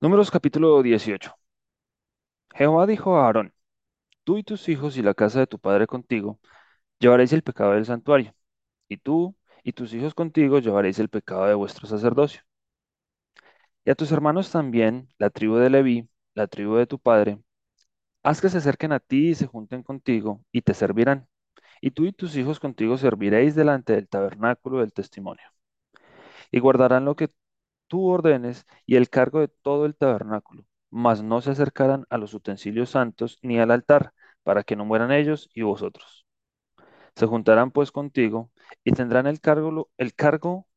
Números capítulo 18. Jehová dijo a Aarón, tú y tus hijos y la casa de tu padre contigo llevaréis el pecado del santuario, y tú y tus hijos contigo llevaréis el pecado de vuestro sacerdocio. Y a tus hermanos también, la tribu de Leví, la tribu de tu padre, haz que se acerquen a ti y se junten contigo, y te servirán. Y tú y tus hijos contigo serviréis delante del tabernáculo del testimonio, y guardarán lo que tú ordenes y el cargo de todo el tabernáculo, mas no se acercarán a los utensilios santos ni al altar, para que no mueran ellos y vosotros. Se juntarán pues contigo y tendrán el cargo, el cargo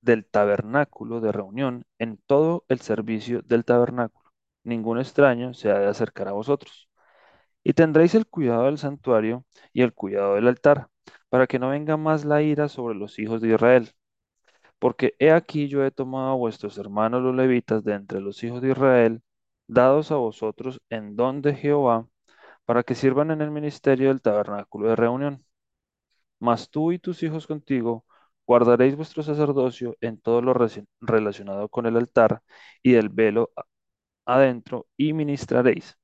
del tabernáculo de reunión en todo el servicio del tabernáculo. Ningún extraño se ha de acercar a vosotros. Y tendréis el cuidado del santuario y el cuidado del altar, para que no venga más la ira sobre los hijos de Israel porque he aquí yo he tomado a vuestros hermanos los levitas de entre los hijos de Israel, dados a vosotros en don de Jehová, para que sirvan en el ministerio del tabernáculo de reunión. Mas tú y tus hijos contigo guardaréis vuestro sacerdocio en todo lo relacionado con el altar y el velo adentro, y ministraréis.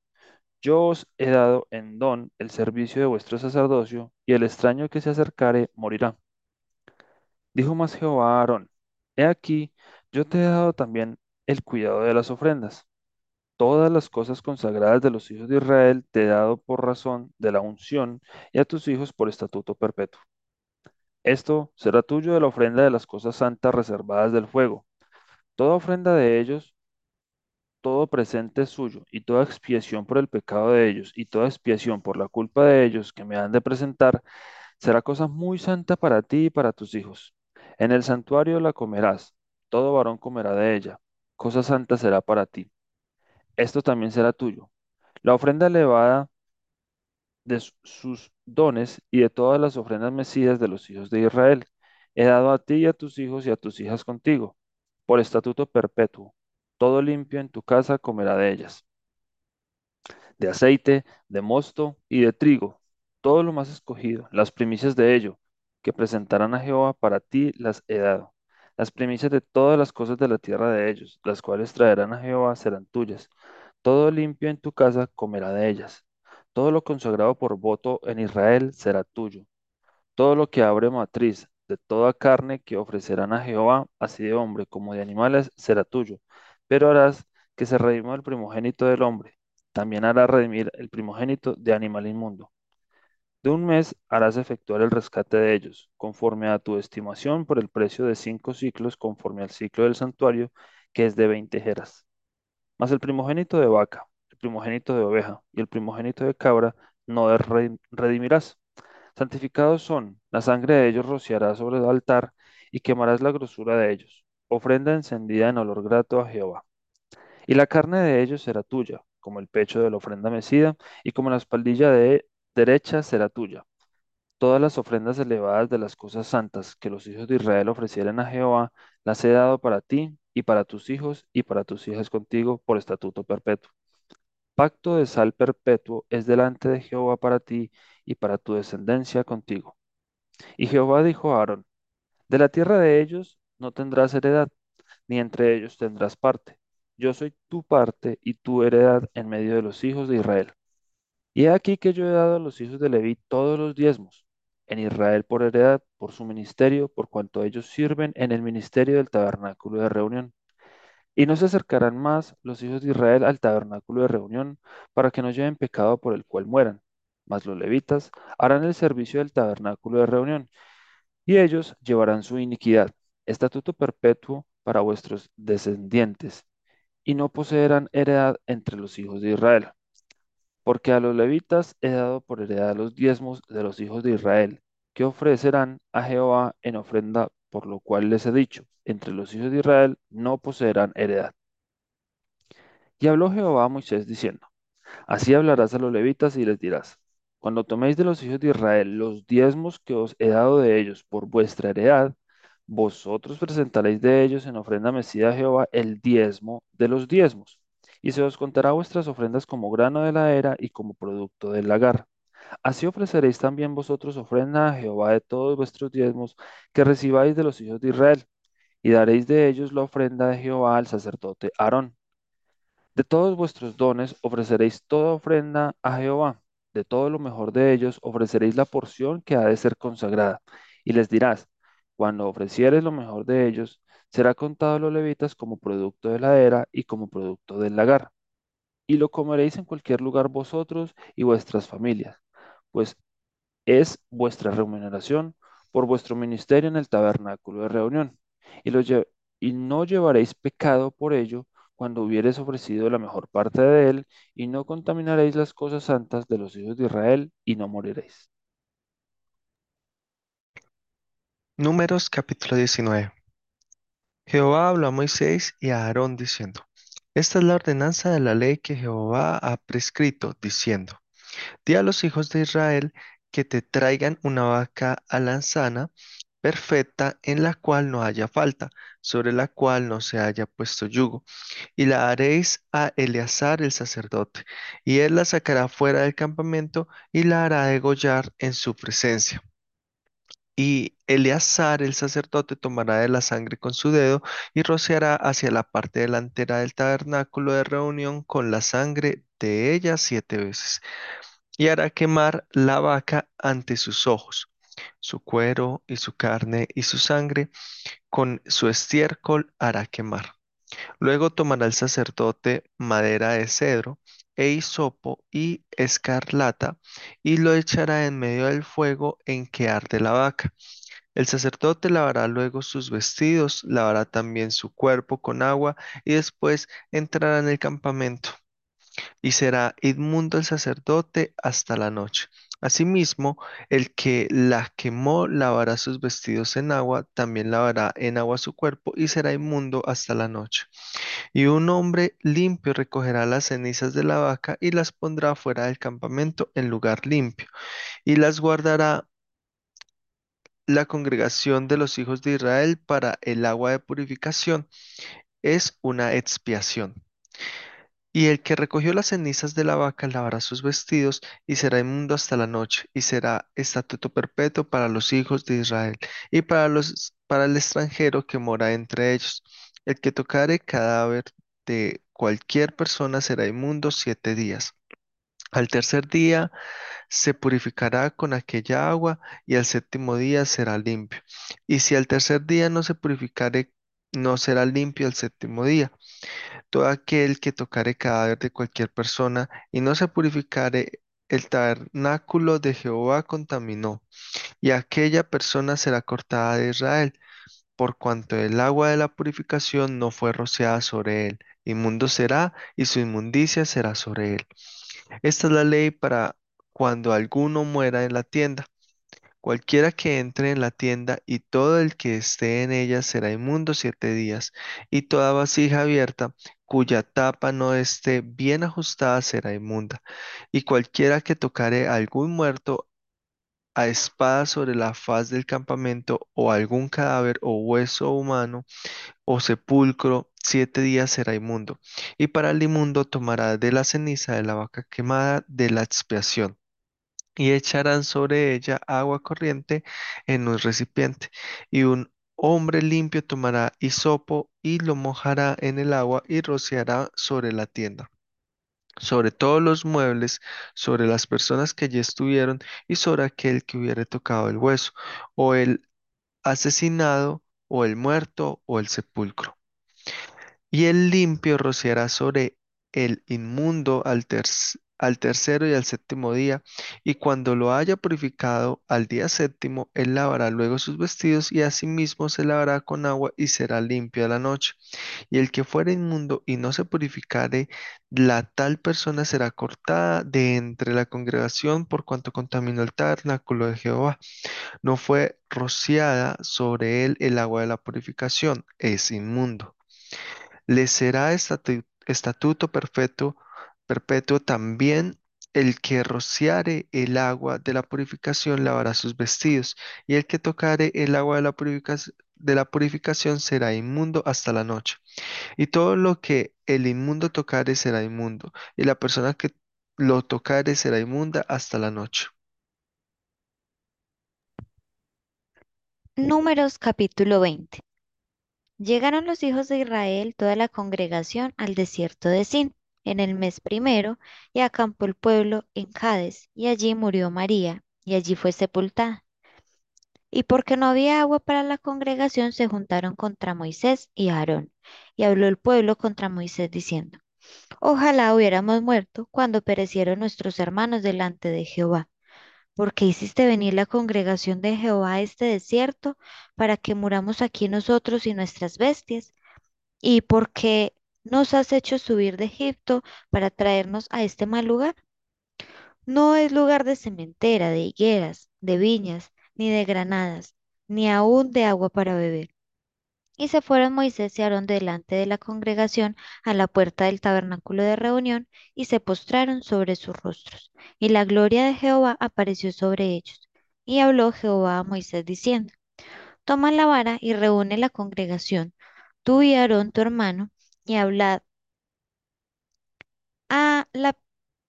Yo os he dado en don el servicio de vuestro sacerdocio, y el extraño que se acercare morirá. Dijo más Jehová a Aarón, He aquí, yo te he dado también el cuidado de las ofrendas. Todas las cosas consagradas de los hijos de Israel te he dado por razón de la unción y a tus hijos por estatuto perpetuo. Esto será tuyo de la ofrenda de las cosas santas reservadas del fuego. Toda ofrenda de ellos, todo presente es suyo, y toda expiación por el pecado de ellos, y toda expiación por la culpa de ellos que me han de presentar, Será cosa muy santa para ti y para tus hijos. En el santuario la comerás, todo varón comerá de ella. Cosa santa será para ti. Esto también será tuyo. La ofrenda elevada de su- sus dones y de todas las ofrendas mecidas de los hijos de Israel. He dado a ti y a tus hijos y a tus hijas contigo, por estatuto perpetuo. Todo limpio en tu casa comerá de ellas. de aceite, de mosto y de trigo, todo lo más escogido, las primicias de ello, que presentarán a Jehová para ti las he dado. Las primicias de todas las cosas de la tierra de ellos, las cuales traerán a Jehová, serán tuyas. Todo limpio en tu casa comerá de ellas. Todo lo consagrado por voto en Israel será tuyo. Todo lo que abre matriz de toda carne que ofrecerán a Jehová, así de hombre como de animales, será tuyo. Pero harás que se redima el primogénito del hombre. También hará redimir el primogénito de animal inmundo. De un mes harás efectuar el rescate de ellos, conforme a tu estimación por el precio de cinco ciclos, conforme al ciclo del santuario, que es de veinte jeras. Mas el primogénito de vaca, el primogénito de oveja y el primogénito de cabra no redimirás Santificados son, la sangre de ellos rociarás sobre el altar y quemarás la grosura de ellos, ofrenda encendida en olor grato a Jehová. Y la carne de ellos será tuya, como el pecho de la ofrenda mecida, y como la espaldilla de derecha será tuya. Todas las ofrendas elevadas de las cosas santas que los hijos de Israel ofrecieren a Jehová, las he dado para ti y para tus hijos y para tus hijas contigo por estatuto perpetuo. Pacto de sal perpetuo es delante de Jehová para ti y para tu descendencia contigo. Y Jehová dijo a Aarón, de la tierra de ellos no tendrás heredad, ni entre ellos tendrás parte. Yo soy tu parte y tu heredad en medio de los hijos de Israel. Y he aquí que yo he dado a los hijos de Leví todos los diezmos, en Israel por heredad, por su ministerio, por cuanto ellos sirven en el ministerio del tabernáculo de reunión. Y no se acercarán más los hijos de Israel al tabernáculo de reunión, para que no lleven pecado por el cual mueran. Mas los levitas harán el servicio del tabernáculo de reunión y ellos llevarán su iniquidad, estatuto perpetuo para vuestros descendientes, y no poseerán heredad entre los hijos de Israel. Porque a los levitas he dado por heredad los diezmos de los hijos de Israel, que ofrecerán a Jehová en ofrenda, por lo cual les he dicho, entre los hijos de Israel no poseerán heredad. Y habló Jehová a Moisés diciendo, Así hablarás a los levitas y les dirás, Cuando toméis de los hijos de Israel los diezmos que os he dado de ellos por vuestra heredad, vosotros presentaréis de ellos en ofrenda mecida a Jehová el diezmo de los diezmos, y se os contará vuestras ofrendas como grano de la era y como producto del lagar. Así ofreceréis también vosotros ofrenda a Jehová de todos vuestros diezmos que recibáis de los hijos de Israel, y daréis de ellos la ofrenda de Jehová al sacerdote Aarón De todos vuestros dones ofreceréis toda ofrenda a Jehová. De todo lo mejor de ellos ofreceréis la porción que ha de ser consagrada. Y les dirás, cuando ofreciereis lo mejor de ellos, será contado a los levitas como producto de la era y como producto del lagar. Y lo comeréis en cualquier lugar vosotros y vuestras familias, pues es vuestra remuneración por vuestro ministerio en el tabernáculo de reunión. Y, no llevaréis pecado por ello cuando hubiereis ofrecido la mejor parte de él, y no contaminaréis las cosas santas de los hijos de Israel, y no moriréis. Números capítulo 19. Jehová habló a Moisés y a Aarón diciendo, Esta es la ordenanza de la ley que Jehová ha prescrito, diciendo, Di a los hijos de Israel que te traigan una vaca alanzana perfecta en la cual no haya falta, sobre la cual no se haya puesto yugo, y la haréis a Eleazar el sacerdote, y él la sacará fuera del campamento y la hará degollar en su presencia. Y Eleazar el sacerdote tomará de la sangre con su dedo y rociará hacia la parte delantera del tabernáculo de reunión con la sangre de ella siete veces, y hará quemar la vaca ante sus ojos, su cuero y su carne y su sangre, con su estiércol hará quemar. Luego tomará el sacerdote madera de cedro e hisopo y escarlata, y lo echará en medio del fuego en que arde la vaca el sacerdote lavará luego sus vestidos, lavará también su cuerpo con agua y después entrará en el campamento y será inmundo el sacerdote hasta la noche. Asimismo, el que la quemó lavará sus vestidos en agua, también lavará en agua su cuerpo y será inmundo hasta la noche. Y un hombre limpio recogerá las cenizas de la vaca y las pondrá fuera del campamento en lugar limpio y las guardará la congregación de los hijos de Israel para el agua de purificación es una expiación. Y el que recogió las cenizas de la vaca lavará sus vestidos y será inmundo hasta la noche, y será estatuto perpetuo para los hijos de Israel y para los para el extranjero que mora entre ellos. El que tocare cadáver de cualquier persona será inmundo siete días. Al tercer día se purificará con aquella agua y al séptimo día será limpio. Y si al tercer día no se purificare, no será limpio al séptimo día. Todo aquel que tocare cadáver de cualquier persona y no se purificare, el tabernáculo de Jehová contaminó, y aquella persona será cortada de Israel, por cuanto el agua de la purificación no fue rociada sobre él. Inmundo será, y su inmundicia será sobre él. Esta es la ley para cuando alguno muera en la tienda. Cualquiera que entre en la tienda y todo el que esté en ella será inmundo siete días, y toda vasija abierta cuya tapa no esté bien ajustada será inmunda. Y cualquiera que tocare a algún muerto a espada sobre la faz del campamento, o algún cadáver o hueso humano o sepulcro, siete días será inmundo. Y para el inmundo tomará de la ceniza de la vaca quemada de la expiación y echarán sobre ella agua corriente en un recipiente, y un hombre limpio tomará hisopo y lo mojará en el agua y rociará sobre la tienda, sobre todos los muebles, sobre las personas que allí estuvieron y sobre aquel que hubiere tocado el hueso, o el asesinado, o el muerto, o el sepulcro. Y el limpio rociará sobre el inmundo al, terc- al tercero y al séptimo día, y cuando lo haya purificado al día séptimo, él lavará luego sus vestidos y asimismo se lavará con agua y será limpio a la noche. Y el que fuere inmundo y no se purificare, la tal persona será cortada de entre la congregación por cuanto contaminó el tabernáculo de Jehová. No fue rociada sobre él el agua de la purificación, es inmundo le será estatu- estatuto perpetuo, perpetuo también el que rociare el agua de la purificación lavará sus vestidos, y el que tocare el agua de la purificación de la purificación será inmundo hasta la noche. Y todo lo que el inmundo tocare será inmundo, y la persona que lo tocare será inmunda hasta la noche. Números capítulo 20. Llegaron los hijos de Israel, toda la congregación, al desierto de Sin. En el mes primero, y acampó el pueblo en Cades, y allí murió María, y allí fue sepultada. Y porque no había agua para la congregación, se juntaron contra Moisés y Aarón. Y habló el pueblo contra Moisés diciendo, Ojalá hubiéramos muerto cuando perecieron nuestros hermanos delante de Jehová. porque hiciste venir la congregación de Jehová a este desierto para que muramos aquí nosotros y nuestras bestias? ¿Y por qué nos has hecho subir de Egipto para traernos a este mal lugar? No es lugar de sementera, de higueras, de viñas, ni de granadas, ni aun de agua para beber. Y se fueron Moisés y Aarón delante de la congregación a la puerta del tabernáculo de reunión y se postraron sobre sus rostros. Y la gloria de Jehová apareció sobre ellos. Y habló Jehová a Moisés diciendo, Toma la vara y reúne la congregación, tú y Aarón tu hermano, y hablad a la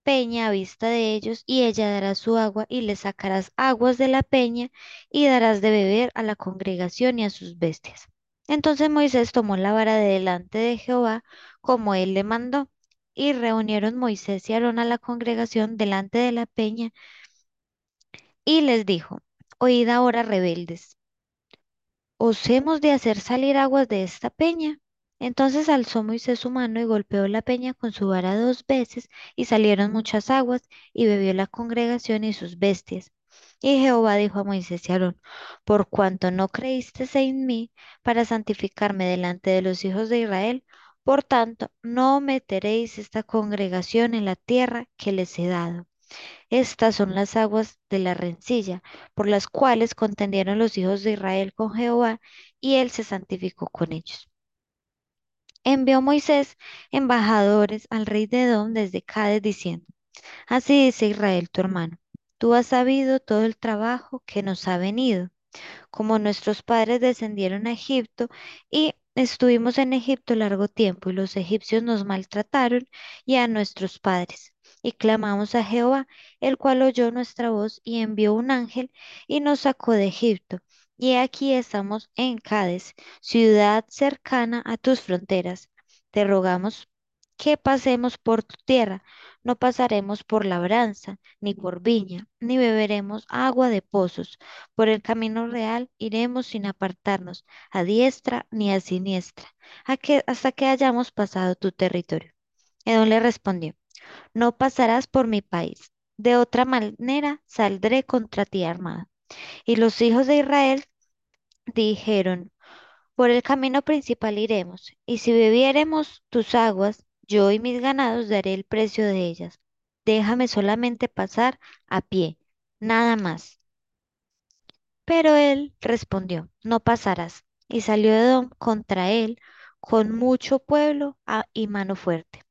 peña a vista de ellos, y ella dará su agua, y le sacarás aguas de la peña, y darás de beber a la congregación y a sus bestias. Entonces Moisés tomó la vara de delante de Jehová, como él le mandó, y reunieron Moisés y Aarón a la congregación delante de la peña, y les dijo, Oíd ahora, rebeldes, ¿os hemos de hacer salir aguas de esta peña? Entonces alzó Moisés su mano y golpeó la peña con su vara dos veces, y salieron muchas aguas, y bebió la congregación y sus bestias. Y Jehová dijo a Moisés y Aarón, por cuanto no creísteis en mí para santificarme delante de los hijos de Israel, por tanto no meteréis esta congregación en la tierra que les he dado. Estas son las aguas de la rencilla, por las cuales contendieron los hijos de Israel con Jehová, y él se santificó con ellos. Envió Moisés embajadores al rey de Edom desde Cades diciendo, Así dice Israel tu hermano, tú has sabido todo el trabajo que nos ha venido, como nuestros padres descendieron a Egipto y estuvimos en Egipto largo tiempo y los egipcios nos maltrataron y a nuestros padres. Y clamamos a Jehová, el cual oyó nuestra voz y envió un ángel y nos sacó de Egipto. Y aquí estamos en Cades, ciudad cercana a tus fronteras. Te rogamos que pasemos por tu tierra, no pasaremos por labranza, ni por viña, ni beberemos agua de pozos. Por el camino real iremos sin apartarnos a diestra ni a siniestra, hasta que hayamos pasado tu territorio. Edom le respondió, no pasarás por mi país. De otra manera saldré contra ti armado. Y los hijos de Israel dijeron, por el camino principal iremos, y si bebiéremos tus aguas, yo y mis ganados daré el precio de ellas. Déjame solamente pasar a pie, nada más. Pero él respondió, no pasarás. Y salió Edom contra él con mucho pueblo y mano fuerte.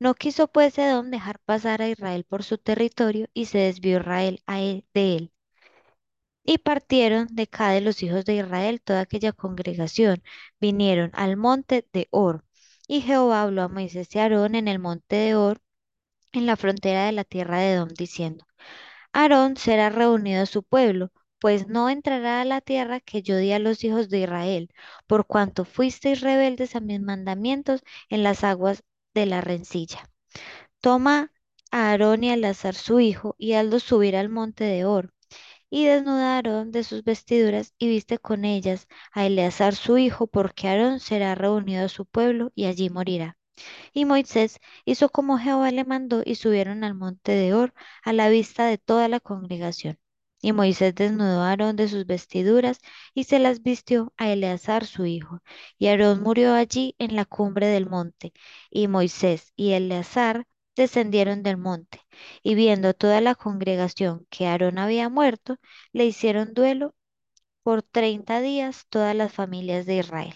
No quiso pues Edom dejar pasar a Israel por su territorio y se desvió Israel él- de él. Y partieron de Cade los hijos de Israel, toda aquella congregación, vinieron al monte de Hor. Y Jehová habló a Moisés y Aarón en el monte de Hor, en la frontera de la tierra de Edom, diciendo, Aarón será reunido a su pueblo, pues no entrará a la tierra que yo di a los hijos de Israel, por cuanto fuisteis rebeldes a mis mandamientos en las aguas de la rencilla. Toma a Aarón y a Elazar su hijo, y hazlos subir al monte de Hor y desnuda a Aarón de sus vestiduras y viste con ellas a Eleazar su hijo, porque Aarón será reunido a su pueblo y allí morirá. Y Moisés hizo como Jehová le mandó y subieron al monte de Hor a la vista de toda la congregación. Y Moisés desnudó a Aarón de sus vestiduras y se las vistió a Eleazar su hijo. Y Aarón murió allí en la cumbre del monte. Y Moisés y Eleazar descendieron del monte. Y viendo toda la congregación que Aarón había muerto, le hicieron duelo por treinta días todas las familias de Israel.